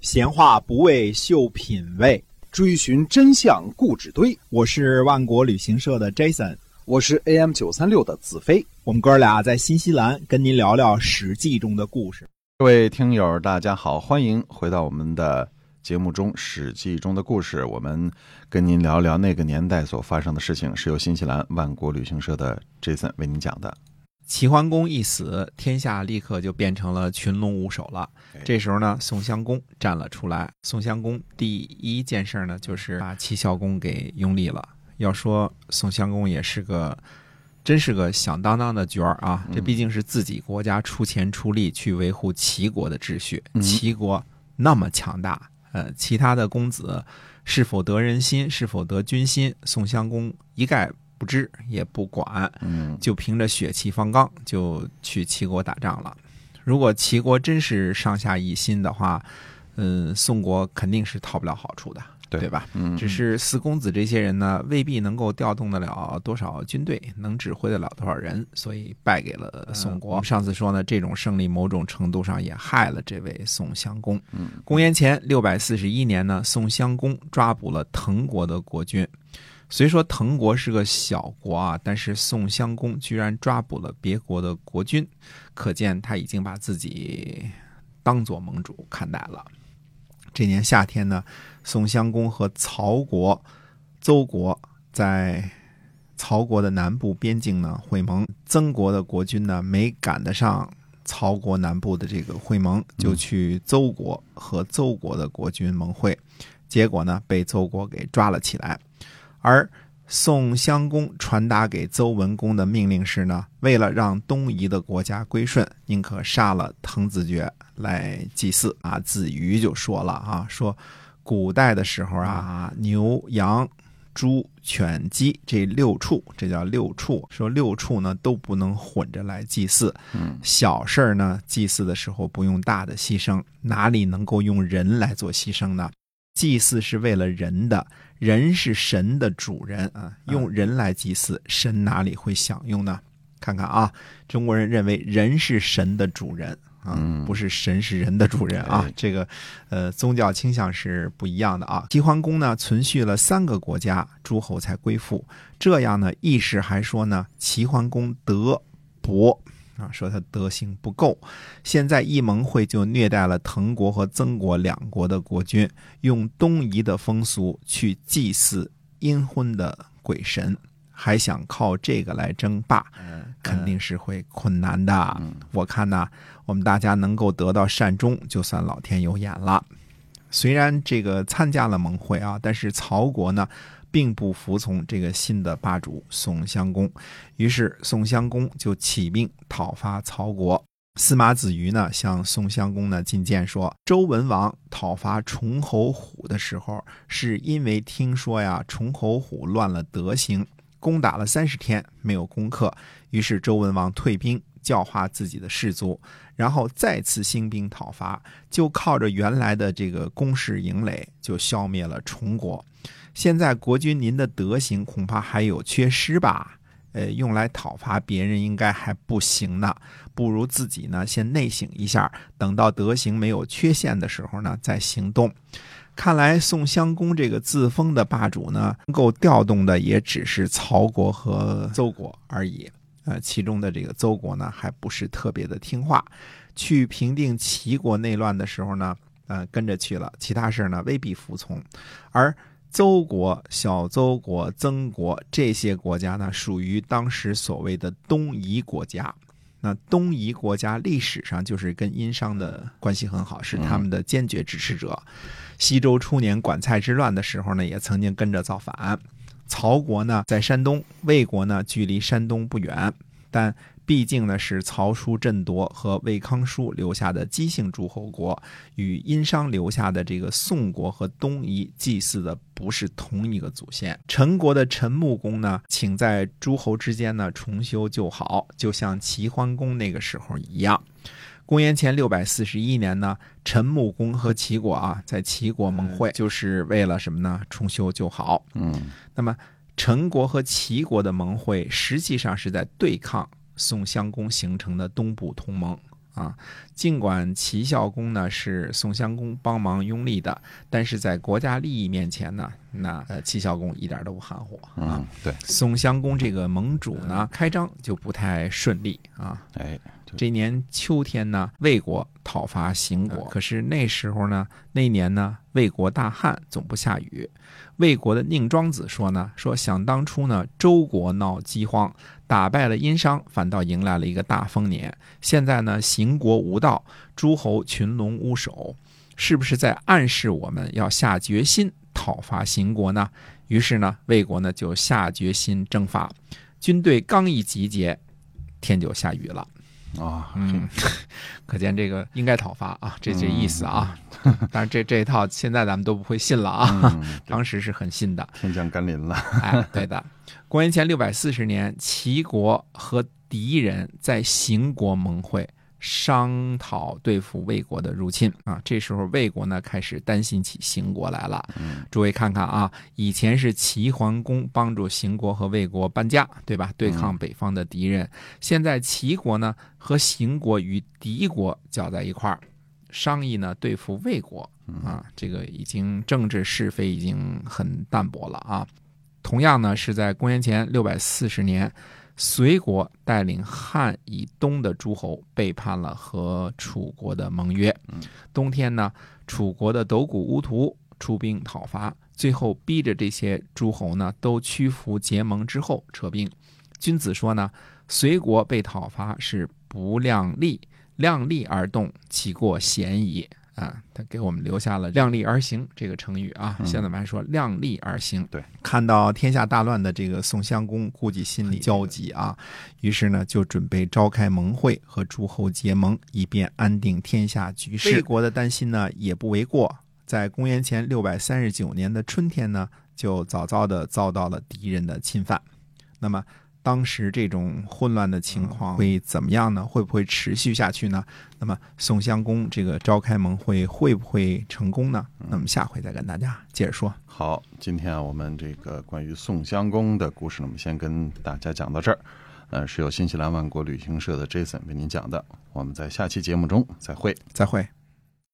闲话不为秀品味，追寻真相故纸堆。我是万国旅行社的 Jason，我是 AM 九三六的子飞。我们哥俩在新西兰跟您聊聊《史记》中的故事。各位听友，大家好，欢迎回到我们的节目中《史记》中的故事。我们跟您聊聊那个年代所发生的事情，是由新西兰万国旅行社的 Jason 为您讲的。齐桓公一死，天下立刻就变成了群龙无首了。这时候呢，宋襄公站了出来。宋襄公第一件事呢，就是把齐孝公给拥立了。要说宋襄公也是个，真是个响当当的角儿啊！这毕竟是自己国家出钱出力去维护齐国的秩序，齐国那么强大，呃，其他的公子是否得人心，是否得军心，宋襄公一概。不知也不管，嗯，就凭着血气方刚就去齐国打仗了。如果齐国真是上下一心的话，嗯，宋国肯定是讨不了好处的，对吧？嗯，只是四公子这些人呢，未必能够调动得了多少军队，能指挥得了多少人，所以败给了宋国。上次说呢，这种胜利某种程度上也害了这位宋襄公。嗯，公元前六百四十一年呢，宋襄公抓捕了滕国的国君。虽说滕国是个小国啊，但是宋襄公居然抓捕了别国的国君，可见他已经把自己当做盟主看待了。这年夏天呢，宋襄公和曹国、邹国在曹国的南部边境呢会盟，曾国的国君呢没赶得上曹国南部的这个会盟，就去邹国和邹国的国君盟会，结果呢被邹国给抓了起来。而宋襄公传达给邹文公的命令是呢，为了让东夷的国家归顺，宁可杀了滕子爵来祭祀啊。子瑜就说了啊，说古代的时候啊，牛羊猪犬鸡这六畜，这叫六畜，说六畜呢都不能混着来祭祀。嗯，小事儿呢，祭祀的时候不用大的牺牲，哪里能够用人来做牺牲呢？祭祀是为了人的。人是神的主人啊，用人来祭祀，神哪里会享用呢？看看啊，中国人认为人是神的主人啊，不是神是人的主人啊。这个，呃，宗教倾向是不一样的啊。齐桓公呢，存续了三个国家诸侯才归附，这样呢，意识还说呢，齐桓公德薄。啊，说他德行不够，现在一盟会就虐待了滕国和曾国两国的国君，用东夷的风俗去祭祀阴婚的鬼神，还想靠这个来争霸，肯定是会困难的。我看呢，我们大家能够得到善终，就算老天有眼了。虽然这个参加了盟会啊，但是曹国呢？并不服从这个新的霸主宋襄公，于是宋襄公就起兵讨伐曹国。司马子瑜呢向宋襄公呢进谏说：周文王讨伐崇侯虎的时候，是因为听说呀崇侯虎乱了德行，攻打了三十天没有攻克，于是周文王退兵教化自己的士卒，然后再次兴兵讨伐，就靠着原来的这个攻势营垒，就消灭了崇国。现在国君您的德行恐怕还有缺失吧？呃，用来讨伐别人应该还不行呢。不如自己呢先内省一下，等到德行没有缺陷的时候呢再行动。看来宋襄公这个自封的霸主呢，能够调动的也只是曹国和邹国而已。呃，其中的这个邹国呢，还不是特别的听话。去平定齐国内乱的时候呢，呃，跟着去了，其他事呢未必服从，而。邹国、小邹国、曾国这些国家呢，属于当时所谓的东夷国家。那东夷国家历史上就是跟殷商的关系很好，是他们的坚决支持者。西周初年管蔡之乱的时候呢，也曾经跟着造反。曹国呢在山东，魏国呢距离山东不远，但。毕竟呢，是曹叔振铎和魏康叔留下的姬姓诸侯国，与殷商留下的这个宋国和东夷祭祀的不是同一个祖先。陈国的陈穆公呢，请在诸侯之间呢重修旧好，就像齐桓公那个时候一样。公元前六百四十一年呢，陈穆公和齐国啊在齐国盟会，就是为了什么呢？重修旧好。嗯，那么陈国和齐国的盟会实际上是在对抗。宋襄公形成的东部同盟啊。尽管齐孝公呢是宋襄公帮忙拥立的，但是在国家利益面前呢，那呃齐孝公一点都不含糊啊。嗯，对，宋襄公这个盟主呢，开张就不太顺利啊。哎，就这年秋天呢，魏国讨伐秦国，可是那时候呢，那年呢，魏国大旱，总不下雨。魏国的宁庄子说呢，说想当初呢，周国闹饥荒，打败了殷商，反倒迎来了一个大丰年。现在呢，秦国无道，诸侯群龙无首，是不是在暗示我们要下决心讨伐秦国呢？于是呢，魏国呢就下决心征伐，军队刚一集结，天就下雨了。啊，嗯，可见这个应该讨伐啊，这这意思啊。当然这这一套现在咱们都不会信了啊，嗯，当时是很信的。天降甘霖了。哎，对的。公元前六百四十年，齐国和敌人在邢国盟会，商讨对付魏国的入侵啊。这时候魏国呢开始担心起邢国来了。嗯诸位看看啊，以前是齐桓公帮助邢国和魏国搬家，对吧？对抗北方的敌人。现在齐国呢和邢国与敌国搅在一块儿，商议呢对付魏国啊。这个已经政治是非已经很淡薄了啊。同样呢是在公元前六百四十年，隋国带领汉以东的诸侯背叛了和楚国的盟约。冬天呢，楚国的斗谷乌图出兵讨伐，最后逼着这些诸侯呢都屈服结盟之后撤兵。君子说呢，隋国被讨伐是不量力，量力而动，其过嫌矣。啊，他给我们留下了“量力而行”这个成语啊。现在我们还说“量力而行”。对，看到天下大乱的这个宋襄公，估计心里焦急啊，于是呢就准备召开盟会和诸侯结盟，以便安定天下局势。魏国的担心呢也不为过，在公元前六百三十九年的春天呢，就早早的遭到了敌人的侵犯。那么当时这种混乱的情况会怎么样呢？会不会持续下去呢？那么宋襄公这个召开盟会会不会成功呢？那么下回再跟大家接着说。好，今天啊，我们这个关于宋襄公的故事呢，我们先跟大家讲到这儿。呃，是由新西兰万国旅行社的 Jason 为您讲的。我们在下期节目中再会。再会。